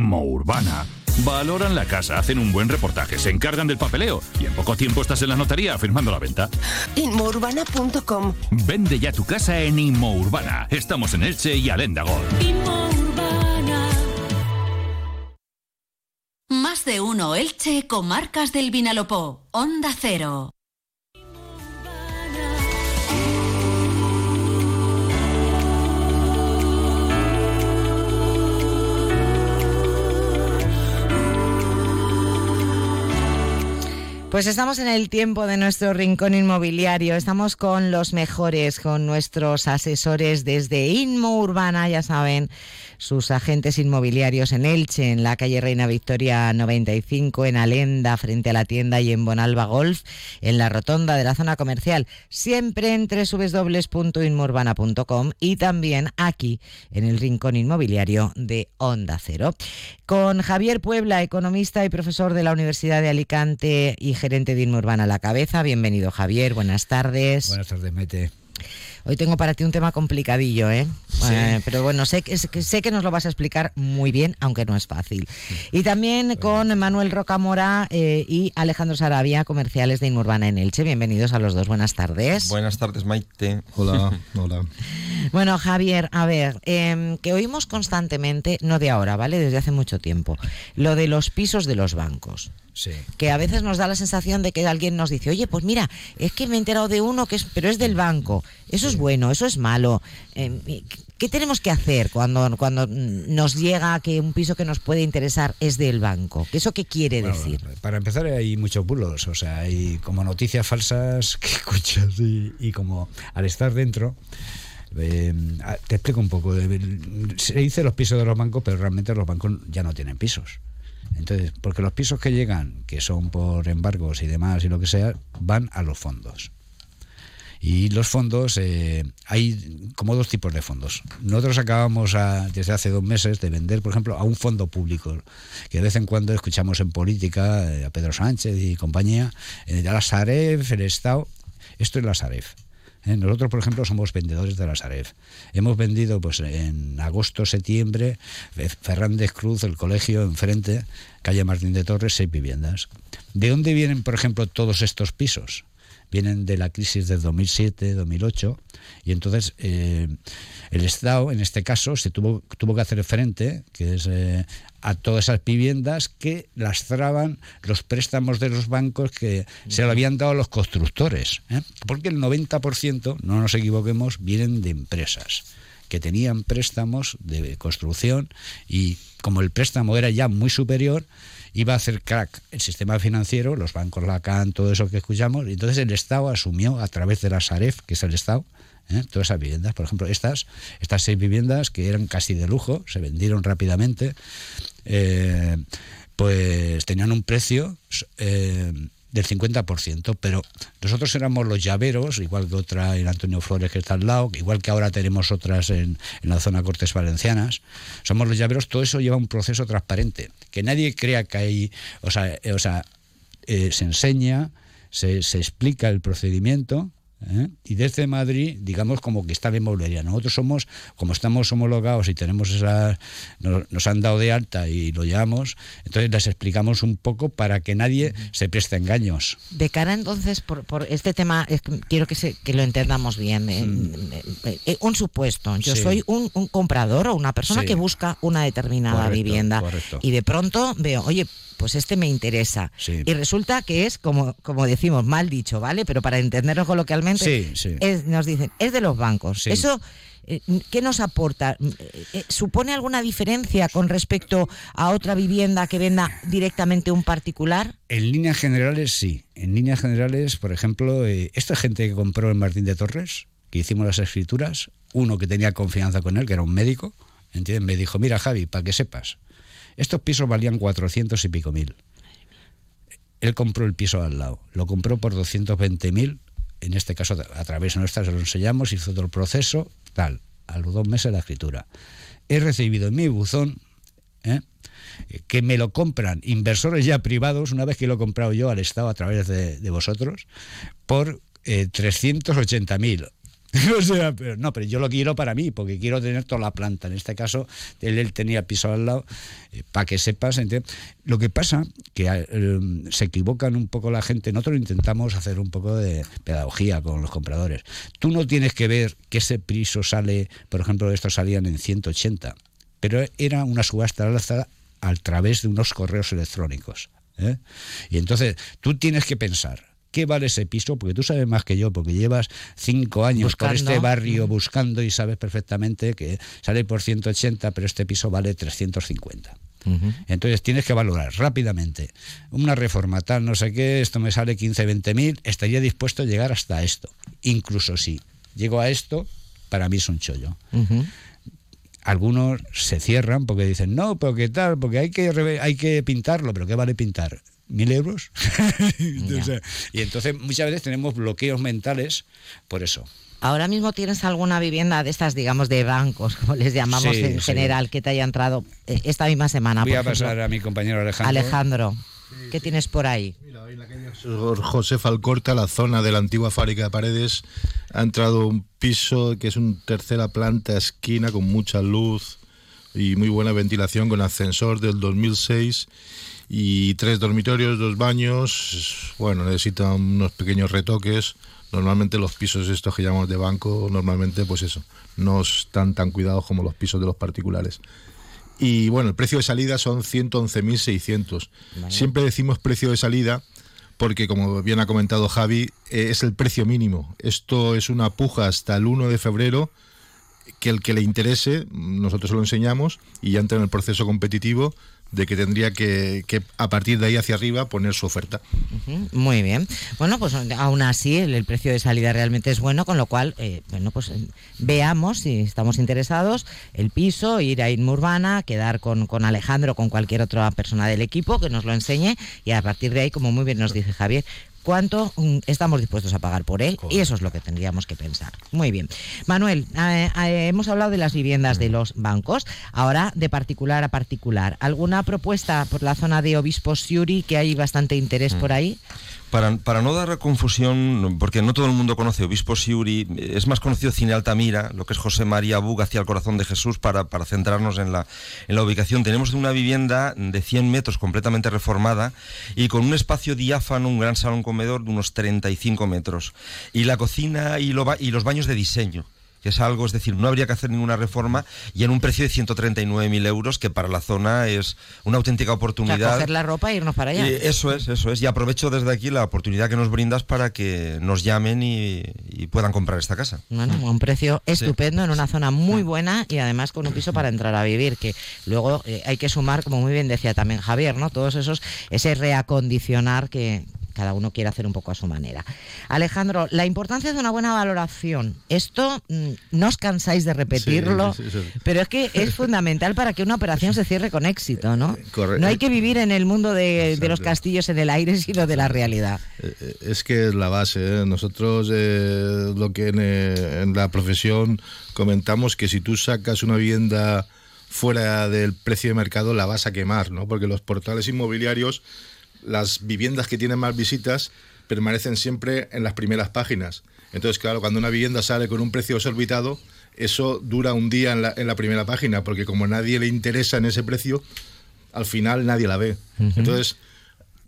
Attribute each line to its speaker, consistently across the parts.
Speaker 1: Urbana. Valoran la casa, hacen un buen reportaje, se encargan del papeleo y en poco tiempo estás en la notaría firmando la venta.
Speaker 2: Inmourbana.com
Speaker 1: Vende ya tu casa en Inmourbana. Estamos en Elche y Alendagol.
Speaker 3: Más de uno Elche, comarcas del Vinalopó. Onda Cero.
Speaker 4: Pues estamos en el tiempo de nuestro rincón inmobiliario. Estamos con los mejores, con nuestros asesores desde Inmo Urbana, ya saben, sus agentes inmobiliarios en Elche, en la calle Reina Victoria 95, en Alenda, frente a la tienda y en Bonalba Golf, en la rotonda de la zona comercial, siempre en www.inmourbana.com y también aquí en el rincón inmobiliario de Onda Cero. Con Javier Puebla, economista y profesor de la Universidad de Alicante y gerente de Inmurbana a la cabeza. Bienvenido, Javier. Buenas tardes.
Speaker 5: Buenas tardes, Mete.
Speaker 4: Hoy tengo para ti un tema complicadillo, ¿eh? eh pero bueno, sé que, sé que nos lo vas a explicar muy bien, aunque no es fácil. Y también con Manuel Rocamora eh, y Alejandro Sarabia, comerciales de Inmurbana en Elche. Bienvenidos a los dos. Buenas tardes.
Speaker 6: Buenas tardes, Maite.
Speaker 5: Hola, hola.
Speaker 4: Bueno, Javier, a ver, em, que oímos constantemente, no de ahora, ¿vale? Desde hace mucho tiempo, lo de los pisos de los bancos. Que a veces nos da la sensación de que alguien nos dice, oye, pues mira, es que me he enterado de uno que es, pero es del banco. Eso es bueno, eso es malo. Em, ¿Qué tenemos que hacer cuando, cuando nos llega que un piso que nos puede interesar es del banco? ¿Eso qué quiere decir?
Speaker 5: Para empezar hay muchos bulos, o sea, hay como noticias falsas que escuchas y, como al estar dentro... Em, te explico un poco. Se dice los pisos de los bancos, pero realmente los bancos ya no tienen pisos. Entonces, porque los pisos que llegan, que son por embargos y demás y lo que sea, van a los fondos. Y los fondos, eh, hay como dos tipos de fondos. Nosotros acabamos desde hace dos meses de vender, por ejemplo, a un fondo público, que de vez en cuando escuchamos en política, eh, a Pedro Sánchez y compañía, eh, la Saref, el Estado. Esto es la Saref. ¿eh? Nosotros, por ejemplo, somos vendedores de la Saref. Hemos vendido pues en agosto, septiembre, eh, Fernández Cruz, el colegio enfrente, calle Martín de Torres, seis viviendas. ¿De dónde vienen, por ejemplo, todos estos pisos? Vienen de la crisis del 2007-2008 y entonces eh, el Estado, en este caso, se tuvo, tuvo que hacer frente, que es a todas esas viviendas que lastraban los préstamos de los bancos que se lo habían dado a los constructores. ¿eh? Porque el 90%, no nos equivoquemos, vienen de empresas que tenían préstamos de construcción y como el préstamo era ya muy superior, iba a hacer crack el sistema financiero, los bancos Lacan, todo eso que escuchamos, y entonces el Estado asumió a través de la Saref, que es el Estado, ¿eh? todas esas viviendas. Por ejemplo, estas, estas seis viviendas que eran casi de lujo, se vendieron rápidamente, eh, pues tenían un precio eh, del 50%, pero nosotros éramos los llaveros, igual que otra en Antonio Flores que está al lado, igual que ahora tenemos otras en, la zona Cortes Valencianas, somos los llaveros, todo eso lleva un proceso transparente, que nadie crea que hay, o sea, o sea se enseña, se, se explica el procedimiento, ¿eh? Y desde Madrid, digamos como que está de inmobiliaria. Nosotros somos, como estamos homologados y tenemos esa, nos, han dado de alta y lo llevamos, entonces les explicamos un poco para que nadie se preste engaños.
Speaker 4: De cara entonces, por, por este tema, quiero que, se, que lo entendamos bien. Eh, eh, un supuesto, yo soy un, comprador o una persona que busca una determinada vivienda y de pronto veo, oye, pues este me interesa. Y resulta que es, como, como decimos, mal dicho, ¿vale? Pero para entenderlo coloquialmente, nos dicen, es de los bancos. Eso, eh, ¿qué nos aporta? Eh, eh, ¿Supone alguna diferencia con respecto a otra vivienda que venda directamente un particular?
Speaker 5: En líneas generales, sí. En líneas generales, por ejemplo, esta gente que compró en Martín de Torres, que hicimos las escrituras, uno que tenía confianza con él, que era un médico, ¿entiendes? Me dijo, mira Javi, para que sepas, estos pisos valían 400 y pico mil. Él compró el piso al lado, lo compró por 220 mil, en este caso a través nuestra se lo enseñamos, hizo todo el proceso, tal, a los dos meses la escritura. He recibido en mi buzón ¿eh? que me lo compran inversores ya privados, una vez que lo he comprado yo al Estado a través de, vosotros, por eh, 380 mil no, pero yo lo quiero para mí, porque quiero tener toda la planta. En este caso, él, tenía piso al lado, eh, para que sepas. Lo que pasa que eh, se equivocan un poco la gente. Nosotros intentamos hacer un poco de pedagogía con los compradores. Tú no tienes que ver que ese piso sale, por ejemplo, estos salían en 180, pero era una subasta alza a través de unos correos electrónicos. ¿eh? Y entonces tú tienes que pensar qué vale ese piso, porque tú sabes más que yo, porque llevas cinco años por este barrio buscando y sabes perfectamente que sale por 180, pero este piso vale 350. Entonces tienes que valorar rápidamente una reforma tal, no sé qué, esto me sale 15, 20 mil, estaría dispuesto a llegar hasta esto. Incluso si llego a esto, para mí es un chollo. Algunos se cierran porque dicen, no, pero qué tal, porque hay que, hay que pintarlo, pero ¿qué vale pintar? Mil euros. y entonces muchas veces tenemos bloqueos mentales por eso.
Speaker 4: Ahora mismo tienes alguna vivienda de estas, digamos, de bancos, como les llamamos en general, que te haya entrado eh, esta misma semana.
Speaker 5: Voy a pasar a mi compañero Alejandro.
Speaker 4: Alejandro, ¿qué tienes por ahí?
Speaker 6: Mira, en la calle José Falcorta, la zona de la antigua fábrica de paredes, ha entrado un piso que es una tercera planta, esquina, con mucha luz y muy buena ventilación, con ascensor del 2006 y tres dormitorios, dos baños. Bueno, necesitan unos pequeños retoques. Normalmente los pisos estos que llamamos de banco, normalmente pues eso, no están tan cuidados como los pisos de los particulares. Y bueno, el precio de salida son 111.600. Siempre decimos precio de salida porque como bien ha comentado Javi, eh, es el precio mínimo. Esto es una puja hasta el 1 de febrero que el que le interese, nosotros lo enseñamos y ya entra en el proceso competitivo de que tendría que, a partir de ahí hacia arriba poner su oferta.
Speaker 4: muy bien. Bueno, pues aún así el, precio de salida realmente es bueno, con lo cual, eh, bueno, pues eh, veamos si estamos interesados el piso, ir a Inmurbana, Urbana, quedar con, con Alejandro, con cualquier otra persona del equipo que nos lo enseñe y a partir de ahí, como muy bien nos dice Javier, cuánto mm, estamos dispuestos a pagar por él y eso es lo que tendríamos que pensar. Muy bien. Manuel, eh, eh, hemos hablado de las viviendas de los bancos, ahora de particular a particular. ¿Alguna propuesta por la zona de Obispo Siuri que hay bastante interés por mm. ahí?
Speaker 7: Para, no dar confusión, porque no todo el mundo conoce Obispo Siuri, es más conocido Cine Altamira, lo que es José María Bug hacia el corazón de Jesús, para, para centrarnos en la, en la ubicación. Tenemos una vivienda de 100 metros completamente reformada y con un espacio diáfano, un gran salón comedor de unos 35 metros. Y la cocina y, y los baños de diseño que es algo, es decir, no habría que hacer ninguna reforma y en un precio de 139.000 euros, que para la zona es una auténtica oportunidad.
Speaker 4: coger la ropa e irnos para allá.
Speaker 7: eso es, eso es. Y aprovecho desde aquí la oportunidad que nos brindas para que nos llamen y, puedan comprar esta casa.
Speaker 4: Bueno, un precio estupendo en una zona muy buena y además con un piso para entrar a vivir, que luego eh, hay que sumar, como muy bien decía también Javier, ¿no? Todos esos, ese reacondicionar que, cada uno quiere hacer un poco a su manera. Alejandro, la importancia de una buena valoración. Esto mm, no os cansáis de repetirlo, pero es que es fundamental para que una operación se cierre con éxito, ¿no? No hay que vivir en el mundo de, los castillos en el aire, sino de la realidad.
Speaker 6: Eh, eh, es que es la base. ¿eh? Nosotros lo que en, la profesión comentamos que si tú sacas una vivienda fuera del precio de mercado la vas a quemar, ¿no? Porque los portales inmobiliarios las viviendas que tienen más visitas permanecen siempre en las primeras páginas. Entonces, claro, cuando una vivienda sale con un precio desorbitado, eso dura un día en la, en la primera página, porque como nadie le interesa en ese precio, al final nadie la ve. Entonces,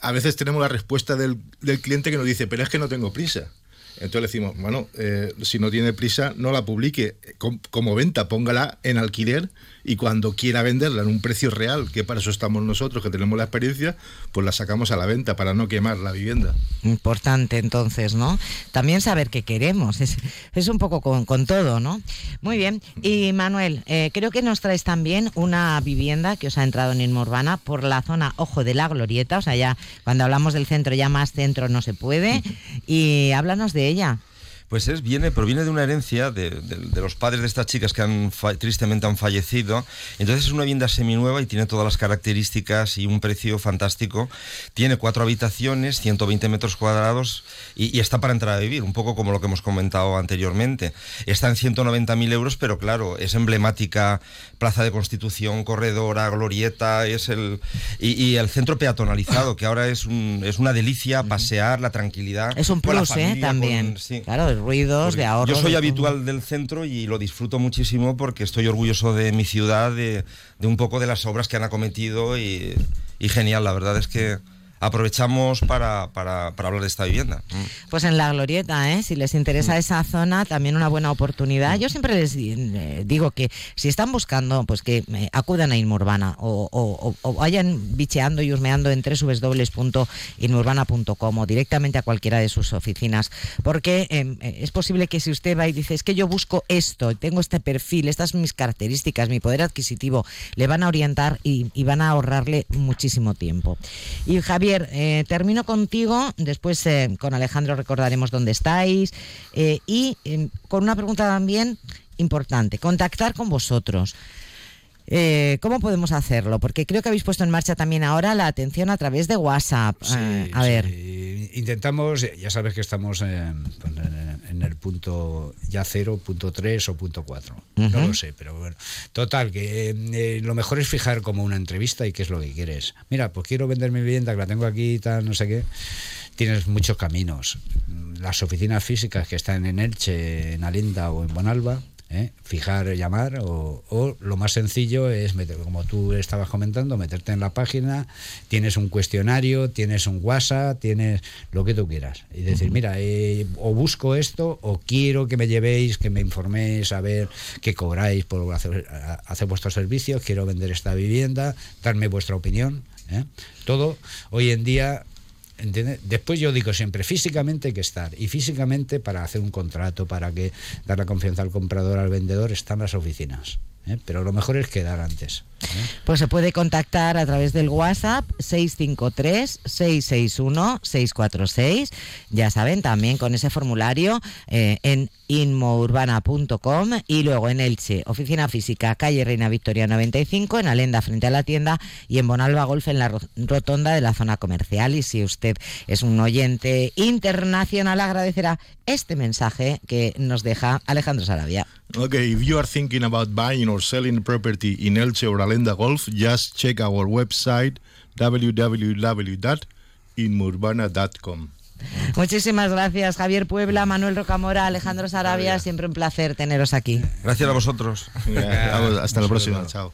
Speaker 6: a veces tenemos la respuesta del, del cliente que nos dice, pero es que no tengo prisa. Entonces le decimos, bueno, eh, si no tiene prisa, no la publique como venta, póngala en alquiler y cuando quiera venderla en un precio real, que para eso estamos nosotros, que tenemos la experiencia, pues la sacamos a la venta para no quemar la vivienda.
Speaker 4: Importante entonces, ¿no? También saber qué queremos, es, es un poco con, todo, ¿no? Muy bien. Y Manuel, eh, creo que nos traes también una vivienda que os ha entrado en Inmo Urbana por la zona Ojo de la Glorieta, o sea, ya cuando hablamos del centro, ya más centro no se puede. Y háblanos de ella.
Speaker 7: Pues es, viene, proviene de una herencia de, los padres de estas chicas que han tristemente han fallecido. Entonces es una vivienda seminueva y tiene todas las características y un precio fantástico. Tiene cuatro habitaciones, 120 metros cuadrados y, está para entrar a vivir, un poco como lo que hemos comentado anteriormente. Está en 190.000 euros, pero claro, es emblemática Plaza de Constitución, corredora, glorieta, es el y, el centro peatonalizado, que ahora es, un, es una delicia pasear, la tranquilidad.
Speaker 4: Es un plus, ¿eh? También. Claro, ruidos, de ahorro.
Speaker 7: Yo soy habitual del centro y lo disfruto muchísimo porque estoy orgulloso de mi ciudad, de, un poco de las obras que han acometido y genial, la verdad es que aprovechamos para, para, para, hablar de esta vivienda.
Speaker 4: Mm. Pues en la glorieta, ¿eh? si les interesa mm. esa zona, también una buena oportunidad. Yo siempre les eh, digo que si están buscando, pues que eh, acudan a Inmurbana o, o, o, vayan bicheando y husmeando en www.inmurbana.com o directamente a cualquiera de sus oficinas, porque em, es posible que si usted va y dice, es que yo busco esto, tengo este perfil, estas son mis características, mi poder adquisitivo, le van a orientar y, y van a ahorrarle muchísimo tiempo. Y Javier, Javier, eh, termino contigo, después eh, con Alejandro recordaremos dónde estáis eh, y con una pregunta también importante, contactar con vosotros. ¿Cómo podemos hacerlo? Porque creo que habéis puesto en marcha también ahora la atención a través de WhatsApp. a ver.
Speaker 5: Intentamos, ya sabes que estamos en, el punto ya cero, punto tres o punto cuatro. No lo sé, pero bueno. Total, que lo mejor es fijar como una entrevista y qué es lo que quieres. Mira, pues quiero vender mi vivienda, que la tengo aquí, tal, no sé qué. Tienes muchos caminos. Las oficinas físicas que están en Elche, en Alinda o en Bonalba, ¿eh? fijar, llamar, o, lo más sencillo es, meter, como tú estabas comentando, meterte en la página, tienes un cuestionario, tienes un WhatsApp, tienes lo que tú quieras. Y decir, mira, eh, o busco esto, o quiero que me llevéis, que me informéis, a ver qué cobráis por hacer, hacer vuestros servicios, quiero vender esta vivienda, darme vuestra opinión. ¿eh? Todo hoy en día Después yo digo siempre, físicamente hay que estar. Y físicamente para hacer un contrato, para que dar la confianza al comprador, al vendedor, están las oficinas. ¿Eh? Pero lo mejor es quedar antes. ¿eh?
Speaker 4: Pues se puede contactar a través del WhatsApp 653-661-646. Ya saben, también con ese formulario eh, en inmourbana.com y luego en Elche, oficina física, calle Reina Victoria 95, en Alenda frente a la tienda y en Bonalba Golf en la rotonda de la zona comercial. Y si usted es un oyente internacional, agradecerá este mensaje que nos deja Alejandro Sarabia.
Speaker 6: Okay, if you are thinking about buying or selling property in Elche or Alenda Golf, just check our website www.inmurbana.com.
Speaker 4: Muchísimas gracias, Javier Puebla, Manuel Rocamora, Alejandro Sarabia. Siempre un placer teneros aquí.
Speaker 7: Gracias a vosotros.
Speaker 6: hasta la próxima. Chao.